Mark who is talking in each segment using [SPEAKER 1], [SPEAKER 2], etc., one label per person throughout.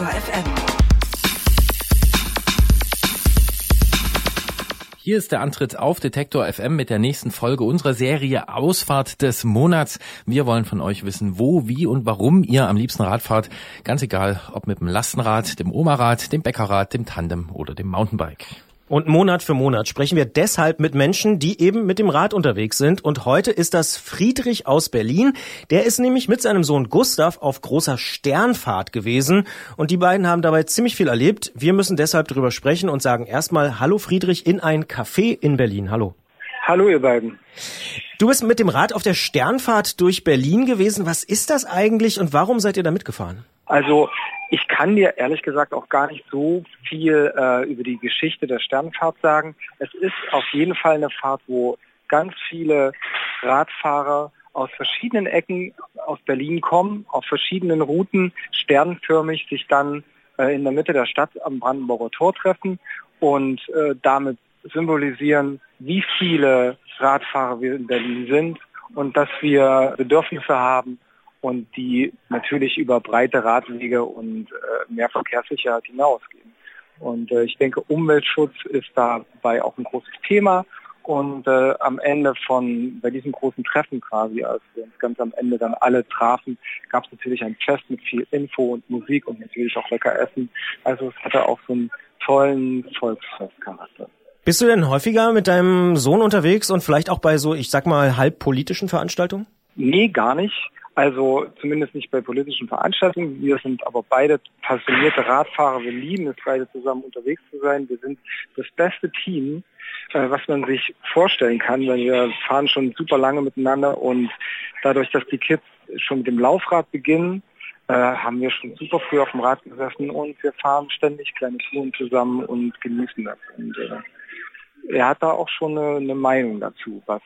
[SPEAKER 1] Detektor FM.
[SPEAKER 2] Hier ist der Antritt auf Detektor FM mit der nächsten Folge unserer Serie Ausfahrt des Monats. Wir wollen von euch wissen, wo, wie und warum ihr am liebsten Rad fahrt. Ganz egal, ob mit dem Lastenrad, dem Omarad, dem Bäckerrad, dem Tandem oder dem Mountainbike.
[SPEAKER 3] Und Monat für Monat sprechen wir deshalb mit Menschen, die eben mit dem Rad unterwegs sind. Und heute ist das Friedrich aus Berlin. Der ist nämlich mit seinem Sohn Gustav auf großer Sternfahrt gewesen. Und die beiden haben dabei ziemlich viel erlebt. Wir müssen deshalb darüber sprechen und sagen erstmal Hallo Friedrich in ein Café in Berlin. Hallo.
[SPEAKER 4] Hallo ihr beiden.
[SPEAKER 3] Du bist mit dem Rad auf der Sternfahrt durch Berlin gewesen. Was ist das eigentlich und warum seid ihr da mitgefahren?
[SPEAKER 4] Also ich kann dir ehrlich gesagt auch gar nicht so viel äh, über die Geschichte der Sternfahrt sagen. Es ist auf jeden Fall eine Fahrt, wo ganz viele Radfahrer aus verschiedenen Ecken aus Berlin kommen, auf verschiedenen Routen, sternförmig sich dann äh, in der Mitte der Stadt am Brandenburger Tor treffen und äh, damit symbolisieren, wie viele Radfahrer wir in Berlin sind und dass wir Bedürfnisse haben, und die natürlich über breite Radwege und äh, mehr Verkehrssicherheit hinausgehen. Und äh, ich denke, Umweltschutz ist dabei auch ein großes Thema. Und äh, am Ende von, bei diesem großen Treffen quasi, als wir uns ganz am Ende dann alle trafen, gab es natürlich ein Fest mit viel Info und Musik und natürlich auch lecker Essen. Also es hatte auch so einen tollen Volksfestcharakter.
[SPEAKER 3] Bist du denn häufiger mit deinem Sohn unterwegs und vielleicht auch bei so, ich sag mal, halb politischen Veranstaltungen?
[SPEAKER 4] Nee, gar nicht. Also zumindest nicht bei politischen Veranstaltungen. Wir sind aber beide passionierte Radfahrer. Wir lieben es, beide zusammen unterwegs zu sein. Wir sind das beste Team, äh, was man sich vorstellen kann, weil wir fahren schon super lange miteinander und dadurch, dass die Kids schon mit dem Laufrad beginnen, äh, haben wir schon super früh auf dem Rad gesessen und wir fahren ständig kleine Touren zusammen und genießen das. Und äh, er hat da auch schon eine, Meinung dazu, was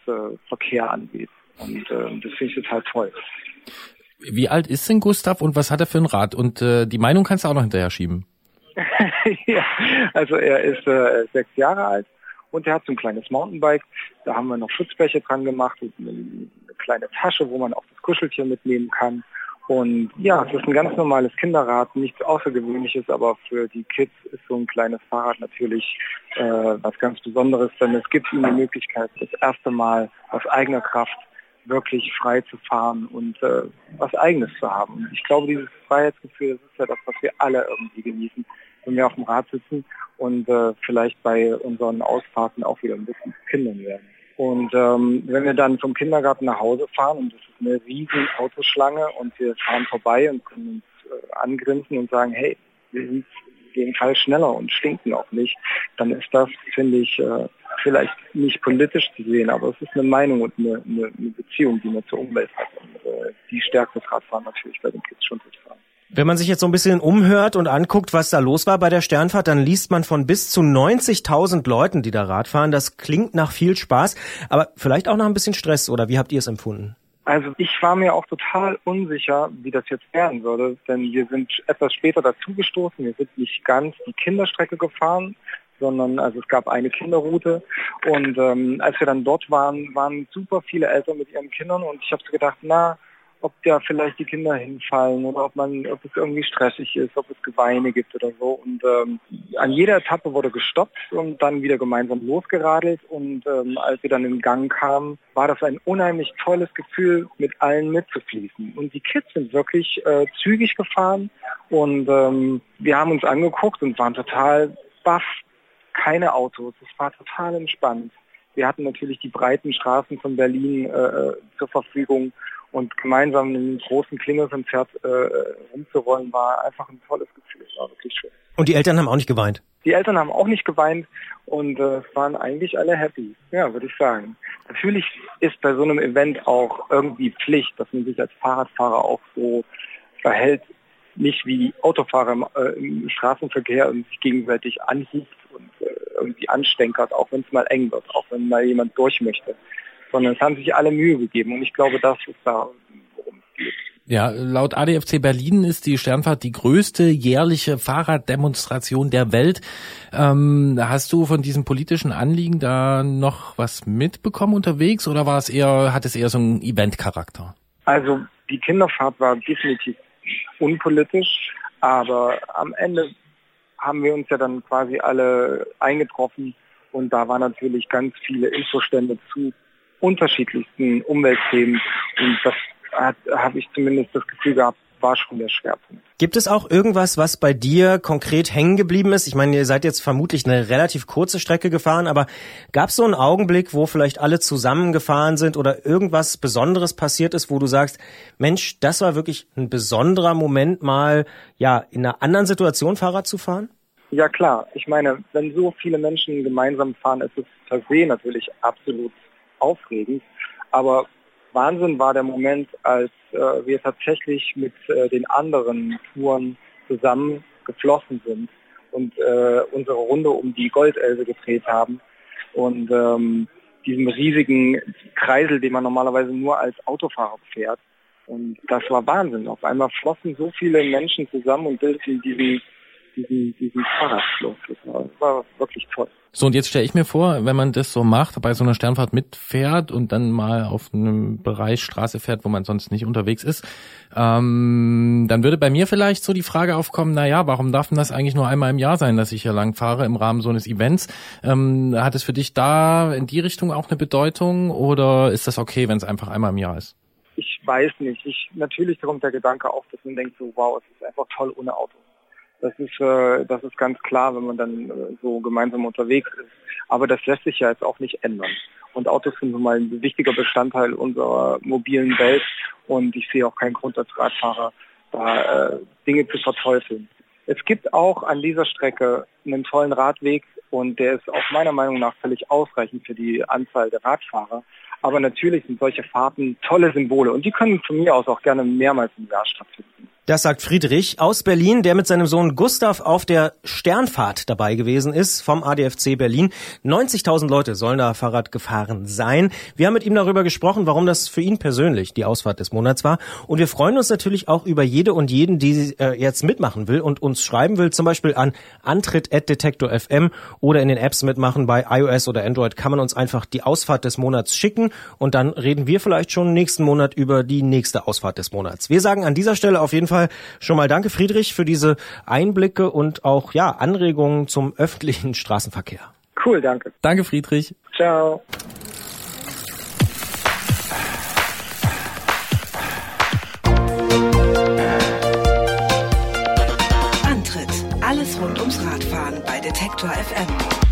[SPEAKER 4] Verkehr angeht. Und äh, das finde ich total toll.
[SPEAKER 2] Wie alt ist denn Gustav und was hat er für ein Rad? Und äh, die Meinung kannst du auch noch hinterher schieben.
[SPEAKER 4] ja, also er ist äh, sechs Jahre alt und er hat so ein kleines Mountainbike. Da haben wir noch Schutzbleche dran gemacht und eine, eine kleine Tasche, wo man auch das Kuscheltier mitnehmen kann. Und ja, es ist ein ganz normales Kinderrad, nichts Außergewöhnliches, aber für die Kids ist so ein kleines Fahrrad natürlich äh, was ganz Besonderes, denn es gibt ihnen die Möglichkeit, das erste Mal aus eigener Kraft wirklich frei zu fahren und äh, was Eigenes zu haben. Ich glaube, dieses Freiheitsgefühl, das ist ja das, was wir alle irgendwie genießen, wenn wir auf dem Rad sitzen und äh, vielleicht bei unseren Ausfahrten auch wieder ein bisschen Kindern werden. Und ähm, wenn wir dann vom Kindergarten nach Hause fahren und das ist eine riesen Autoschlange und wir fahren vorbei und können uns äh, angrinsen und sagen, hey, wir sind Fall schneller und stinken auch nicht, dann ist das, finde ich, äh, vielleicht nicht politisch zu sehen, aber es ist eine Meinung und eine, eine, eine Beziehung, die man zur Umwelt hat. Und äh, die stärkt das Radfahren natürlich bei den Kids schon total.
[SPEAKER 3] Wenn man sich jetzt so ein bisschen umhört und anguckt, was da los war bei der Sternfahrt, dann liest man von bis zu 90.000 Leuten, die da Rad fahren. Das klingt nach viel Spaß, aber vielleicht auch nach ein bisschen Stress, oder wie habt ihr es empfunden?
[SPEAKER 4] Also ich war mir auch total unsicher, wie das jetzt werden würde, denn wir sind etwas später dazugestoßen. Wir sind nicht ganz die Kinderstrecke gefahren, sondern also es gab eine Kinderroute und ähm, als wir dann dort waren, waren super viele Eltern mit ihren Kindern und ich habe so gedacht, na, ob da vielleicht die Kinder hinfallen oder ob man, ob es irgendwie stressig ist, ob es Geweine gibt oder so. Und ähm, an jeder Etappe wurde gestoppt und dann wieder gemeinsam losgeradelt. Und ähm, als wir dann in Gang kamen, war das ein unheimlich tolles Gefühl, mit allen mitzufließen. Und die Kids sind wirklich äh, zügig gefahren und ähm, wir haben uns angeguckt und waren total baff. Keine Autos, es war total entspannt. Wir hatten natürlich die breiten Straßen von Berlin äh, äh zur Verfügung und gemeinsam in einem großen Klingelkonzert äh, rumzurollen, war einfach ein tolles Gefühl. Es war wirklich schön.
[SPEAKER 3] Und die Eltern haben auch nicht geweint?
[SPEAKER 4] Die Eltern haben auch nicht geweint und äh, waren eigentlich alle happy, ja, würde ich sagen. Natürlich ist bei so einem Event auch irgendwie Pflicht, dass man sich als Fahrradfahrer auch so verhält, nicht wie Autofahrer im, äh, im Straßenverkehr und sich gegenseitig anhieft und äh, irgendwie anstänkert, auch wenn es mal eng wird, auch wenn mal jemand durch möchte sondern es haben sich alle Mühe gegeben und ich glaube, das ist da, worum es geht.
[SPEAKER 2] Ja, laut ADFC Berlin ist die Sternfahrt die größte jährliche Fahrraddemonstration der Welt. Ähm, hast du von diesem politischen Anliegen da noch was mitbekommen unterwegs oder war es eher, hat es eher so einen Eventcharakter?
[SPEAKER 4] Also die Kinderfahrt war definitiv unpolitisch, Aber am Ende haben wir uns ja dann quasi alle eingetroffen und da waren natürlich ganz viele Infostände zu unterschiedlichsten Umweltthemen und das habe ich zumindest das Gefühl gehabt, war schon der Schwerpunkt.
[SPEAKER 3] Gibt es auch irgendwas, was bei dir konkret hängen geblieben ist? Ich meine, ihr seid jetzt vermutlich eine relativ kurze Strecke gefahren, aber gab es so einen Augenblick, wo vielleicht alle zusammengefahren sind oder irgendwas Besonderes passiert ist, wo du sagst, Mensch, das war wirklich ein besonderer Moment, mal ja in einer anderen Situation Fahrrad zu fahren?
[SPEAKER 4] Ja klar, ich meine, wenn so viele Menschen gemeinsam fahren, ist es per se natürlich absolut aufregend. Aber Wahnsinn war der Moment, als äh, wir tatsächlich mit äh, den anderen Touren zusammen geflossen sind und äh, unsere Runde um die Goldelbe gedreht haben und ähm, diesem riesigen Kreisel, den man normalerweise nur als Autofahrer fährt. Und das war Wahnsinn. Auf einmal flossen so viele Menschen zusammen und bildeten diesen diesen, diesen Fahrradfluss. Das war, war wirklich toll.
[SPEAKER 2] So, und jetzt stelle ich mir vor, wenn man das so macht, bei so einer Sternfahrt mitfährt und dann mal auf einem Bereich Straße fährt, wo man sonst nicht unterwegs ist, ähm, dann würde bei mir vielleicht so die Frage aufkommen, na ja, warum darf denn das eigentlich nur einmal im Jahr sein, dass ich hier lang fahre im Rahmen so eines Events? Ähm, hat es für dich da in die Richtung auch eine Bedeutung oder ist das okay, wenn es einfach einmal im Jahr ist?
[SPEAKER 4] Ich weiß nicht. Ich, natürlich kommt der Gedanke auf, dass man denkt so, wow, es ist einfach toll ohne Auto. Das ist, äh, das ist ganz klar, wenn man dann äh, so gemeinsam unterwegs ist. Aber das lässt sich ja jetzt auch nicht ändern. Und Autos sind nun mal ein wichtiger Bestandteil unserer mobilen Welt und ich sehe auch keinen Grund als Radfahrer, da äh, Dinge zu verteufeln. Es gibt auch an dieser Strecke einen tollen Radweg und der ist auch meiner Meinung nach völlig ausreichend für die Anzahl der Radfahrer. Aber natürlich sind solche Fahrten tolle Symbole und die können von mir aus auch gerne mehrmals im Jahr stattfinden.
[SPEAKER 3] Das sagt Friedrich aus Berlin, der mit seinem Sohn Gustav auf der Sternfahrt dabei gewesen ist vom ADFC Berlin. 90.000 Leute sollen da Fahrrad gefahren sein. Wir haben mit ihm darüber gesprochen, warum das für ihn persönlich die Ausfahrt des Monats war. Und wir freuen uns natürlich auch über jede und jeden, die äh, jetzt mitmachen will und uns schreiben will, zum Beispiel an antritt.detektor.fm oder in den Apps mitmachen. Bei iOS oder Android kann man uns einfach die Ausfahrt des Monats schicken und dann reden wir vielleicht schon nächsten Monat über die nächste Ausfahrt des Monats. Wir sagen an dieser Stelle auf jeden Fall Fall schon mal danke, Friedrich, für diese Einblicke und auch ja Anregungen zum öffentlichen Straßenverkehr.
[SPEAKER 4] Cool, danke.
[SPEAKER 2] Danke, Friedrich.
[SPEAKER 4] Ciao.
[SPEAKER 1] Antritt: Alles rund ums Radfahren bei Detektor FM.